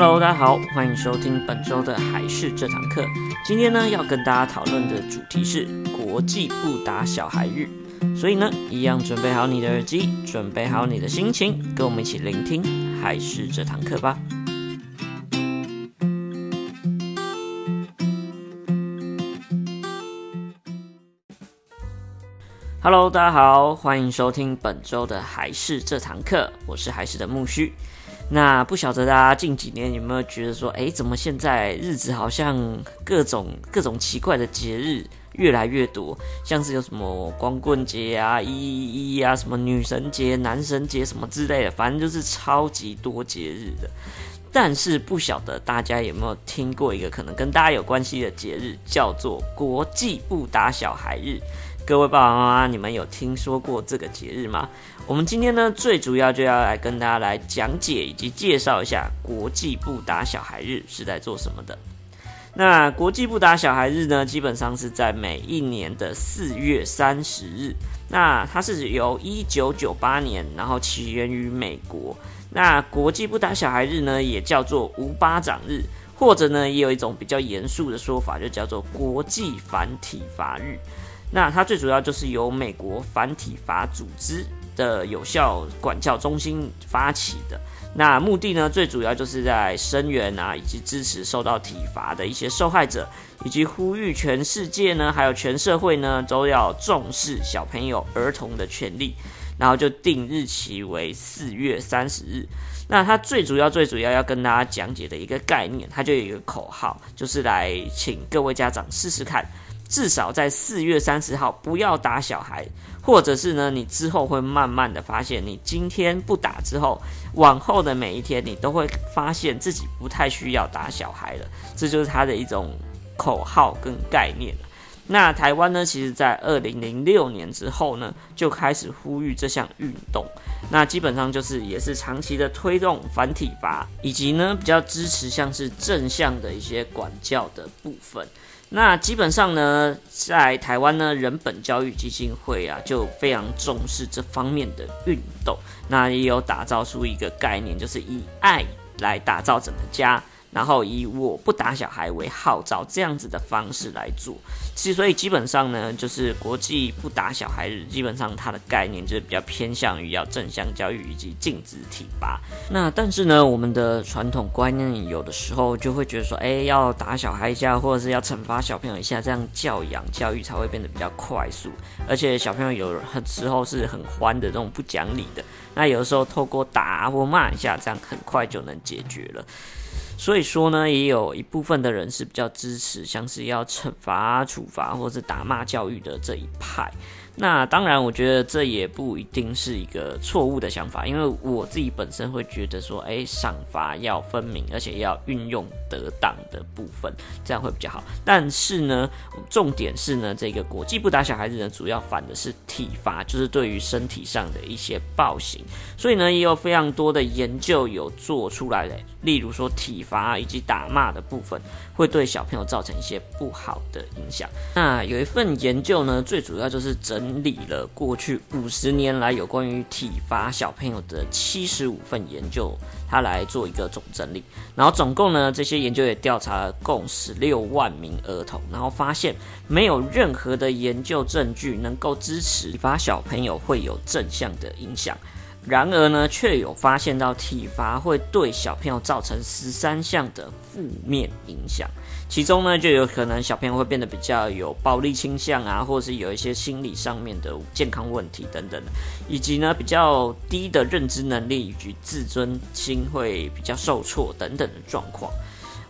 Hello，大家好，欢迎收听本周的还是这堂课。今天呢，要跟大家讨论的主题是国际不打小孩日，所以呢，一样准备好你的耳机，准备好你的心情，跟我们一起聆听还是这堂课吧。Hello，大家好，欢迎收听本周的还是这堂课，我是还是的木须。那不晓得大家近几年有没有觉得说，哎，怎么现在日子好像各种各种奇怪的节日越来越多，像是有什么光棍节啊、一一一啊、什么女神节、男神节什么之类的，反正就是超级多节日的。但是不晓得大家有没有听过一个可能跟大家有关系的节日，叫做国际不打小孩日。各位爸爸妈妈，你们有听说过这个节日吗？我们今天呢，最主要就要来跟大家来讲解以及介绍一下国际不打小孩日是在做什么的。那国际不打小孩日呢，基本上是在每一年的四月三十日。那它是由一九九八年，然后起源于美国。那国际不打小孩日呢，也叫做无巴掌日，或者呢，也有一种比较严肃的说法，就叫做国际反体罚日。那它最主要就是由美国反体罚组织的有效管教中心发起的。那目的呢，最主要就是在声援啊，以及支持受到体罚的一些受害者，以及呼吁全世界呢，还有全社会呢，都要重视小朋友、儿童的权利。然后就定日期为四月三十日。那它最主要、最主要要跟大家讲解的一个概念，它就有一个口号，就是来请各位家长试试看。至少在四月三十号不要打小孩，或者是呢，你之后会慢慢的发现，你今天不打之后，往后的每一天，你都会发现自己不太需要打小孩了。这就是它的一种口号跟概念。那台湾呢，其实在二零零六年之后呢，就开始呼吁这项运动。那基本上就是也是长期的推动反体罚，以及呢比较支持像是正向的一些管教的部分。那基本上呢，在台湾呢，人本教育基金会啊，就非常重视这方面的运动。那也有打造出一个概念，就是以爱来打造整个家。然后以我不打小孩为号召，这样子的方式来做，其实所以基本上呢，就是国际不打小孩日，基本上它的概念就是比较偏向于要正向教育以及禁止体罚。那但是呢，我们的传统观念有的时候就会觉得说，哎，要打小孩一下，或者是要惩罚小朋友一下，这样教养教育才会变得比较快速，而且小朋友有很时候是很欢的这种不讲理的，那有的时候透过打或骂一下，这样很快就能解决了。所以说呢，也有一部分的人是比较支持，像是要惩罚、处罚或者打骂教育的这一派。那当然，我觉得这也不一定是一个错误的想法，因为我自己本身会觉得说，哎，赏罚要分明，而且要运用得当的部分，这样会比较好。但是呢，重点是呢，这个国际不打小孩子呢，主要反的是体罚，就是对于身体上的一些暴行。所以呢，也有非常多的研究有做出来的，例如说体罚以及打骂的部分，会对小朋友造成一些不好的影响。那有一份研究呢，最主要就是整。整理了过去五十年来有关于体罚小朋友的七十五份研究，他来做一个总整理。然后总共呢，这些研究也调查了共十六万名儿童，然后发现没有任何的研究证据能够支持体罚小朋友会有正向的影响。然而呢，却有发现到体罚会对小朋友造成十三项的负面影响，其中呢，就有可能小朋友会变得比较有暴力倾向啊，或者是有一些心理上面的健康问题等等，以及呢，比较低的认知能力以及自尊心会比较受挫等等的状况。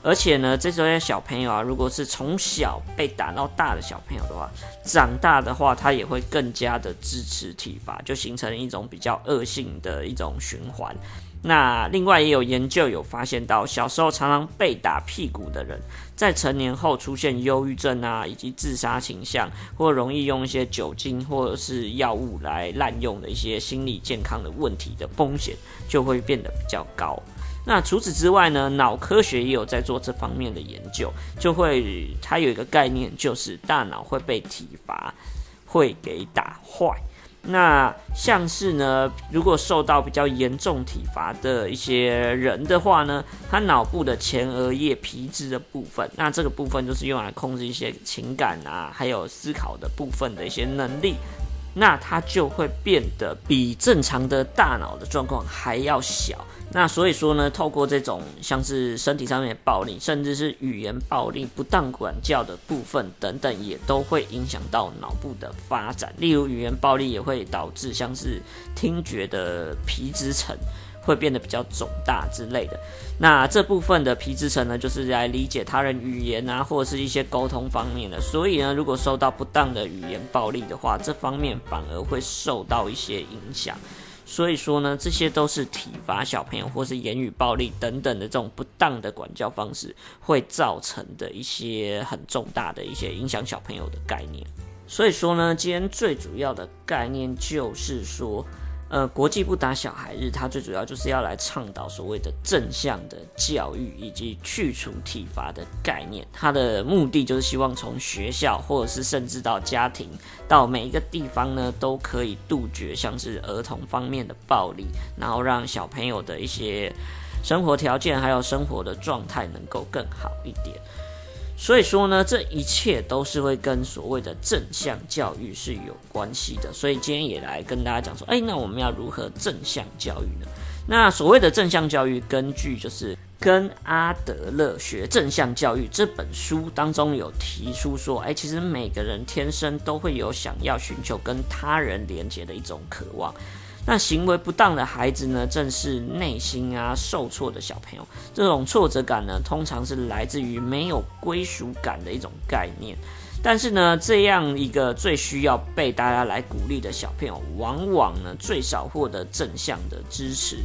而且呢，这些小朋友啊，如果是从小被打到大的小朋友的话，长大的话，他也会更加的支持体罚，就形成一种比较恶性的一种循环。那另外也有研究有发现到，小时候常常被打屁股的人，在成年后出现忧郁症啊，以及自杀倾向，或容易用一些酒精或者是药物来滥用的一些心理健康的问题的风险，就会变得比较高。那除此之外呢，脑科学也有在做这方面的研究，就会它有一个概念，就是大脑会被体罚会给打坏。那像是呢，如果受到比较严重体罚的一些人的话呢，他脑部的前额叶皮质的部分，那这个部分就是用来控制一些情感啊，还有思考的部分的一些能力，那它就会变得比正常的大脑的状况还要小。那所以说呢，透过这种像是身体上面的暴力，甚至是语言暴力、不当管教的部分等等，也都会影响到脑部的发展。例如，语言暴力也会导致像是听觉的皮质层会变得比较肿大之类的。那这部分的皮质层呢，就是来理解他人语言啊，或者是一些沟通方面的。所以呢，如果受到不当的语言暴力的话，这方面反而会受到一些影响。所以说呢，这些都是体罚小朋友或是言语暴力等等的这种不当的管教方式会造成的一些很重大的一些影响小朋友的概念。所以说呢，今天最主要的概念就是说。呃，国际不打小孩日，它最主要就是要来倡导所谓的正向的教育以及去除体罚的概念。它的目的就是希望从学校，或者是甚至到家庭，到每一个地方呢，都可以杜绝像是儿童方面的暴力，然后让小朋友的一些生活条件还有生活的状态能够更好一点。所以说呢，这一切都是会跟所谓的正向教育是有关系的。所以今天也来跟大家讲说，哎，那我们要如何正向教育呢？那所谓的正向教育，根据就是跟阿德勒学正向教育这本书当中有提出说，哎，其实每个人天生都会有想要寻求跟他人连接的一种渴望。那行为不当的孩子呢，正是内心啊受挫的小朋友。这种挫折感呢，通常是来自于没有归属感的一种概念。但是呢，这样一个最需要被大家来鼓励的小朋友，往往呢最少获得正向的支持。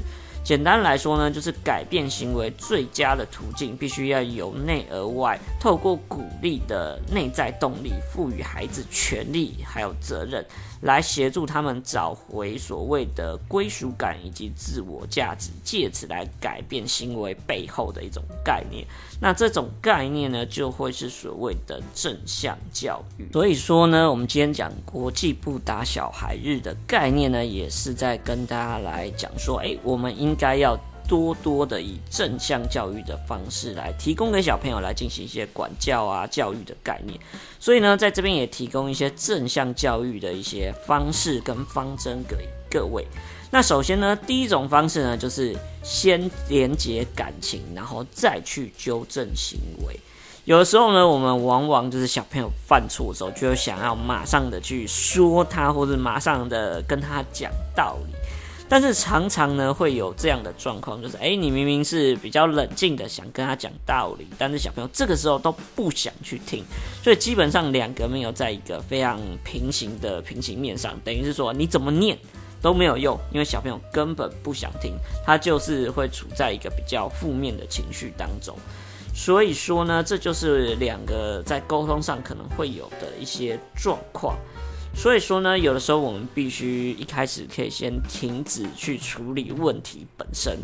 简单来说呢，就是改变行为最佳的途径，必须要由内而外，透过鼓励的内在动力，赋予孩子权利还有责任，来协助他们找回所谓的归属感以及自我价值，借此来改变行为背后的一种概念。那这种概念呢，就会是所谓的正向教育。所以说呢，我们今天讲国际不打小孩日的概念呢，也是在跟大家来讲说，诶，我们应该要多多的以正向教育的方式来提供给小朋友来进行一些管教啊、教育的概念。所以呢，在这边也提供一些正向教育的一些方式跟方针给各位。那首先呢，第一种方式呢，就是先连接感情，然后再去纠正行为。有的时候呢，我们往往就是小朋友犯错的时候，就想要马上的去说他，或者马上的跟他讲道理。但是常常呢，会有这样的状况，就是诶，你明明是比较冷静的想跟他讲道理，但是小朋友这个时候都不想去听，所以基本上两个没有在一个非常平行的平行面上，等于是说你怎么念。都没有用，因为小朋友根本不想听，他就是会处在一个比较负面的情绪当中。所以说呢，这就是两个在沟通上可能会有的一些状况。所以说呢，有的时候我们必须一开始可以先停止去处理问题本身。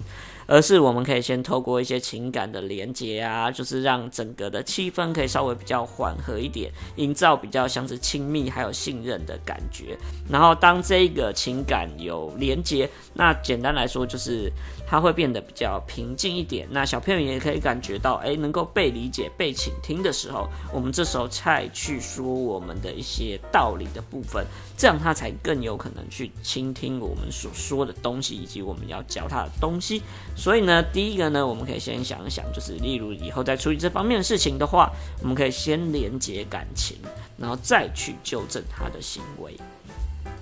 而是我们可以先透过一些情感的连接啊，就是让整个的气氛可以稍微比较缓和一点，营造比较像是亲密还有信任的感觉。然后当这个情感有连接，那简单来说就是他会变得比较平静一点。那小朋友也可以感觉到，哎，能够被理解、被倾听的时候，我们这时候才去说我们的一些道理的部分，这样他才更有可能去倾听我们所说的东西，以及我们要教他的东西。所以呢，第一个呢，我们可以先想一想，就是例如以后在处理这方面的事情的话，我们可以先连接感情，然后再去纠正他的行为。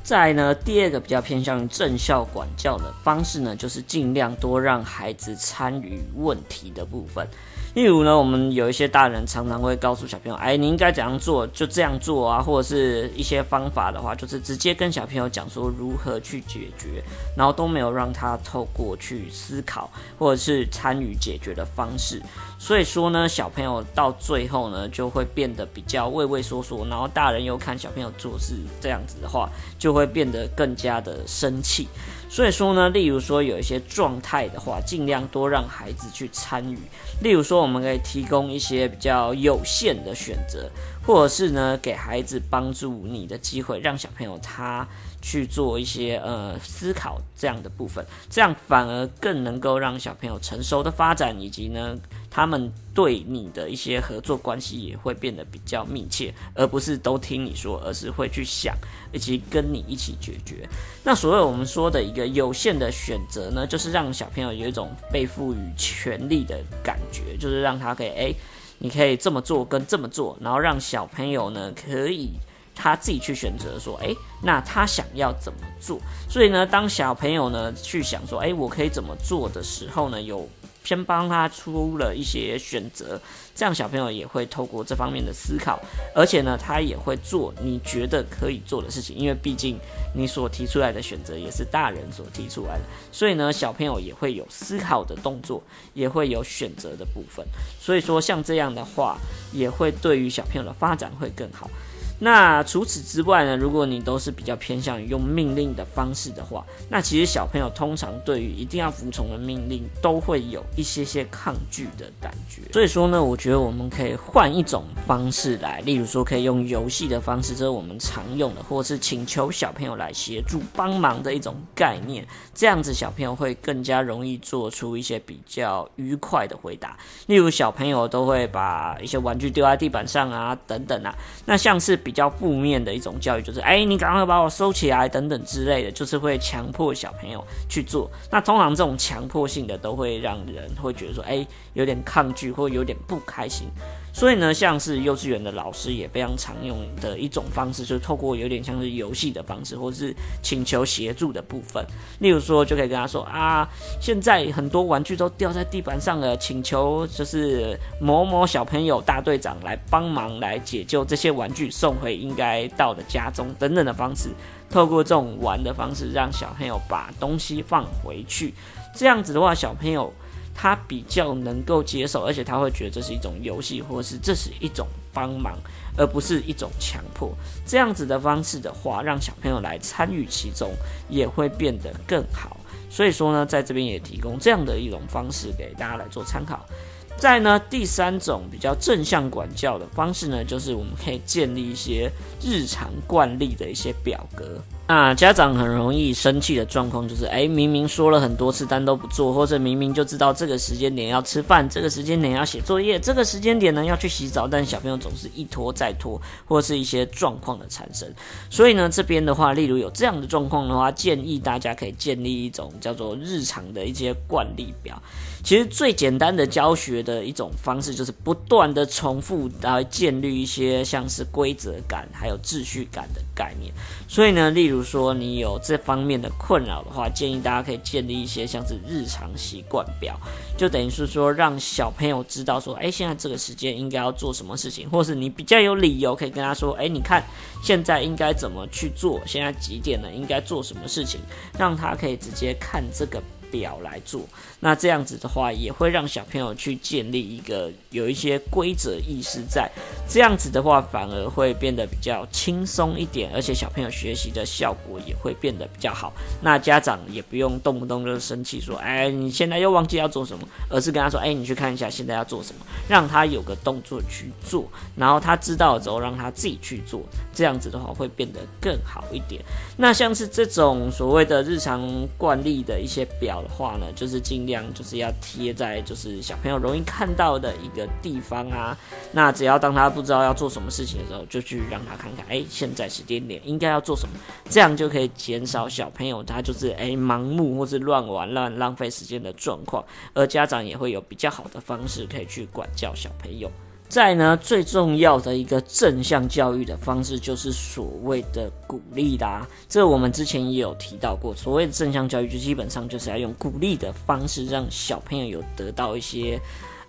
再呢，第二个比较偏向于正校管教的方式呢，就是尽量多让孩子参与问题的部分。例如呢，我们有一些大人常常会告诉小朋友，哎，你应该怎样做，就这样做啊，或者是一些方法的话，就是直接跟小朋友讲说如何去解决，然后都没有让他透过去思考或者是参与解决的方式。所以说呢，小朋友到最后呢，就会变得比较畏畏缩缩，然后大人又看小朋友做事这样子的话，就会变得更加的生气。所以说呢，例如说有一些状态的话，尽量多让孩子去参与。例如说，我们可以提供一些比较有限的选择，或者是呢，给孩子帮助你的机会，让小朋友他去做一些呃思考这样的部分，这样反而更能够让小朋友成熟的发展，以及呢，他们对你的一些合作关系也会变得比较密切，而不是都听你说，而是会去想，以及跟你一起解决。那所谓我们说的一个有限的选择呢，就是让小朋友有一种被赋予权利的感觉，就是让他可以，诶，你可以这么做跟这么做，然后让小朋友呢可以。他自己去选择说，诶，那他想要怎么做？所以呢，当小朋友呢去想说，诶，我可以怎么做的时候呢，有先帮他出了一些选择，这样小朋友也会透过这方面的思考，而且呢，他也会做你觉得可以做的事情，因为毕竟你所提出来的选择也是大人所提出来的，所以呢，小朋友也会有思考的动作，也会有选择的部分。所以说，像这样的话，也会对于小朋友的发展会更好。那除此之外呢，如果你都是比较偏向于用命令的方式的话，那其实小朋友通常对于一定要服从的命令都会有一些些抗拒的感觉。所以说呢，我觉得我们可以换一种方式来，例如说可以用游戏的方式，这是我们常用的，或者是请求小朋友来协助帮忙的一种概念。这样子小朋友会更加容易做出一些比较愉快的回答。例如小朋友都会把一些玩具丢在地板上啊，等等啊，那像是。比较负面的一种教育就是，哎，你赶快把我收起来，等等之类的，就是会强迫小朋友去做。那通常这种强迫性的都会让人会觉得说，哎，有点抗拒或有点不开心。所以呢，像是幼稚园的老师也非常常用的一种方式，就是透过有点像是游戏的方式，或是请求协助的部分。例如说，就可以跟他说啊，现在很多玩具都掉在地板上了，请求就是某某小朋友大队长来帮忙来解救这些玩具，送回应该到的家中等等的方式。透过这种玩的方式，让小朋友把东西放回去。这样子的话，小朋友。他比较能够接受，而且他会觉得这是一种游戏，或是这是一种帮忙，而不是一种强迫。这样子的方式的话，让小朋友来参与其中，也会变得更好。所以说呢，在这边也提供这样的一种方式给大家来做参考。再呢，第三种比较正向管教的方式呢，就是我们可以建立一些日常惯例的一些表格。那家长很容易生气的状况就是，哎，明明说了很多次，但都不做，或者明明就知道这个时间点要吃饭，这个时间点要写作业，这个时间点呢要去洗澡，但小朋友总是一拖再拖，或是一些状况的产生。所以呢，这边的话，例如有这样的状况的话，建议大家可以建立一种叫做日常的一些惯例表。其实最简单的教学的一种方式，就是不断的重复来建立一些像是规则感，还有秩序感的概念。所以呢，例如如说你有这方面的困扰的话，建议大家可以建立一些像是日常习惯表，就等于是说让小朋友知道说，哎，现在这个时间应该要做什么事情，或是你比较有理由可以跟他说，哎，你看现在应该怎么去做，现在几点了，应该做什么事情，让他可以直接看这个。表来做，那这样子的话，也会让小朋友去建立一个有一些规则意识在，这样子的话，反而会变得比较轻松一点，而且小朋友学习的效果也会变得比较好。那家长也不用动不动就生气说，哎，你现在又忘记要做什么，而是跟他说，哎，你去看一下现在要做什么，让他有个动作去做，然后他知道了之后，让他自己去做，这样子的话会变得更好一点。那像是这种所谓的日常惯例的一些表。的话呢，就是尽量就是要贴在就是小朋友容易看到的一个地方啊。那只要当他不知道要做什么事情的时候，就去让他看看，哎，现在时间点应该要做什么，这样就可以减少小朋友他就是哎盲目或是乱玩乱浪费时间的状况，而家长也会有比较好的方式可以去管教小朋友。再呢，最重要的一个正向教育的方式，就是所谓的鼓励啦。这我们之前也有提到过，所谓的正向教育，就基本上就是要用鼓励的方式，让小朋友有得到一些。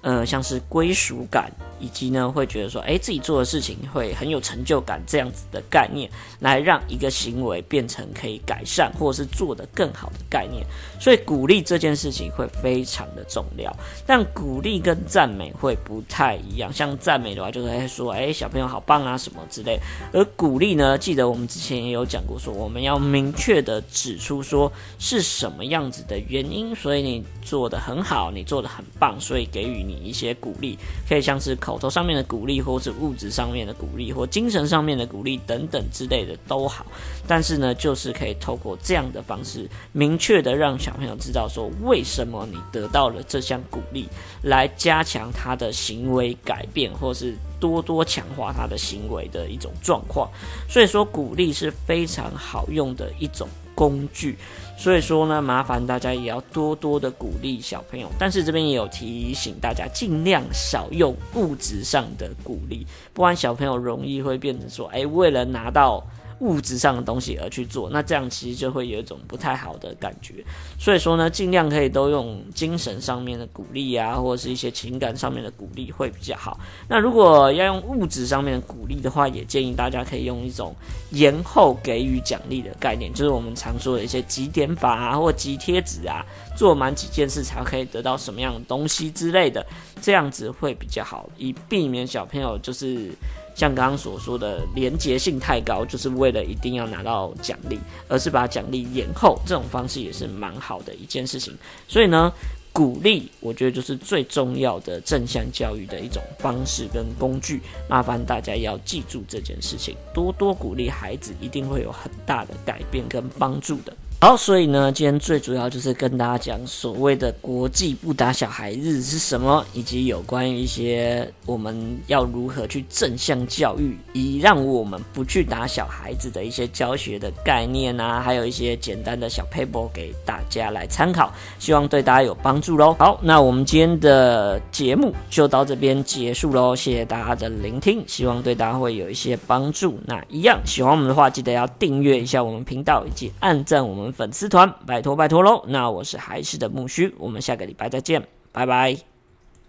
呃，像是归属感，以及呢，会觉得说，诶，自己做的事情会很有成就感，这样子的概念，来让一个行为变成可以改善或者是做得更好的概念。所以，鼓励这件事情会非常的重要。但鼓励跟赞美会不太一样。像赞美的话，就是会说，诶，小朋友好棒啊，什么之类。而鼓励呢，记得我们之前也有讲过，说我们要明确的指出说是什么样子的原因，所以你做得很好，你做得很棒，所以给予。你一些鼓励，可以像是口头上面的鼓励，或是物质上面的鼓励，或精神上面的鼓励等等之类的都好。但是呢，就是可以透过这样的方式，明确的让小朋友知道说，为什么你得到了这项鼓励，来加强他的行为改变，或是多多强化他的行为的一种状况。所以说，鼓励是非常好用的一种工具。所以说呢，麻烦大家也要多多的鼓励小朋友，但是这边也有提醒大家，尽量少用物质上的鼓励，不然小朋友容易会变成说，哎，为了拿到。物质上的东西而去做，那这样其实就会有一种不太好的感觉。所以说呢，尽量可以都用精神上面的鼓励啊，或者是一些情感上面的鼓励会比较好。那如果要用物质上面的鼓励的话，也建议大家可以用一种延后给予奖励的概念，就是我们常说的一些集点法啊，或集贴纸啊，做满几件事才可以得到什么样的东西之类的，这样子会比较好，以避免小朋友就是。像刚刚所说的连结性太高，就是为了一定要拿到奖励，而是把奖励延后，这种方式也是蛮好的一件事情。所以呢，鼓励我觉得就是最重要的正向教育的一种方式跟工具。麻烦大家要记住这件事情，多多鼓励孩子，一定会有很大的改变跟帮助的。好，所以呢，今天最主要就是跟大家讲所谓的国际不打小孩日是什么，以及有关于一些我们要如何去正向教育，以让我们不去打小孩子的一些教学的概念啊，还有一些简单的小 paper 给大家来参考，希望对大家有帮助喽。好，那我们今天的节目就到这边结束喽，谢谢大家的聆听，希望对大家会有一些帮助。那一样喜欢我们的话，记得要订阅一下我们频道，以及按赞我们粉丝团，拜托拜托喽！那我是还是的木须，我们下个礼拜再见，拜拜。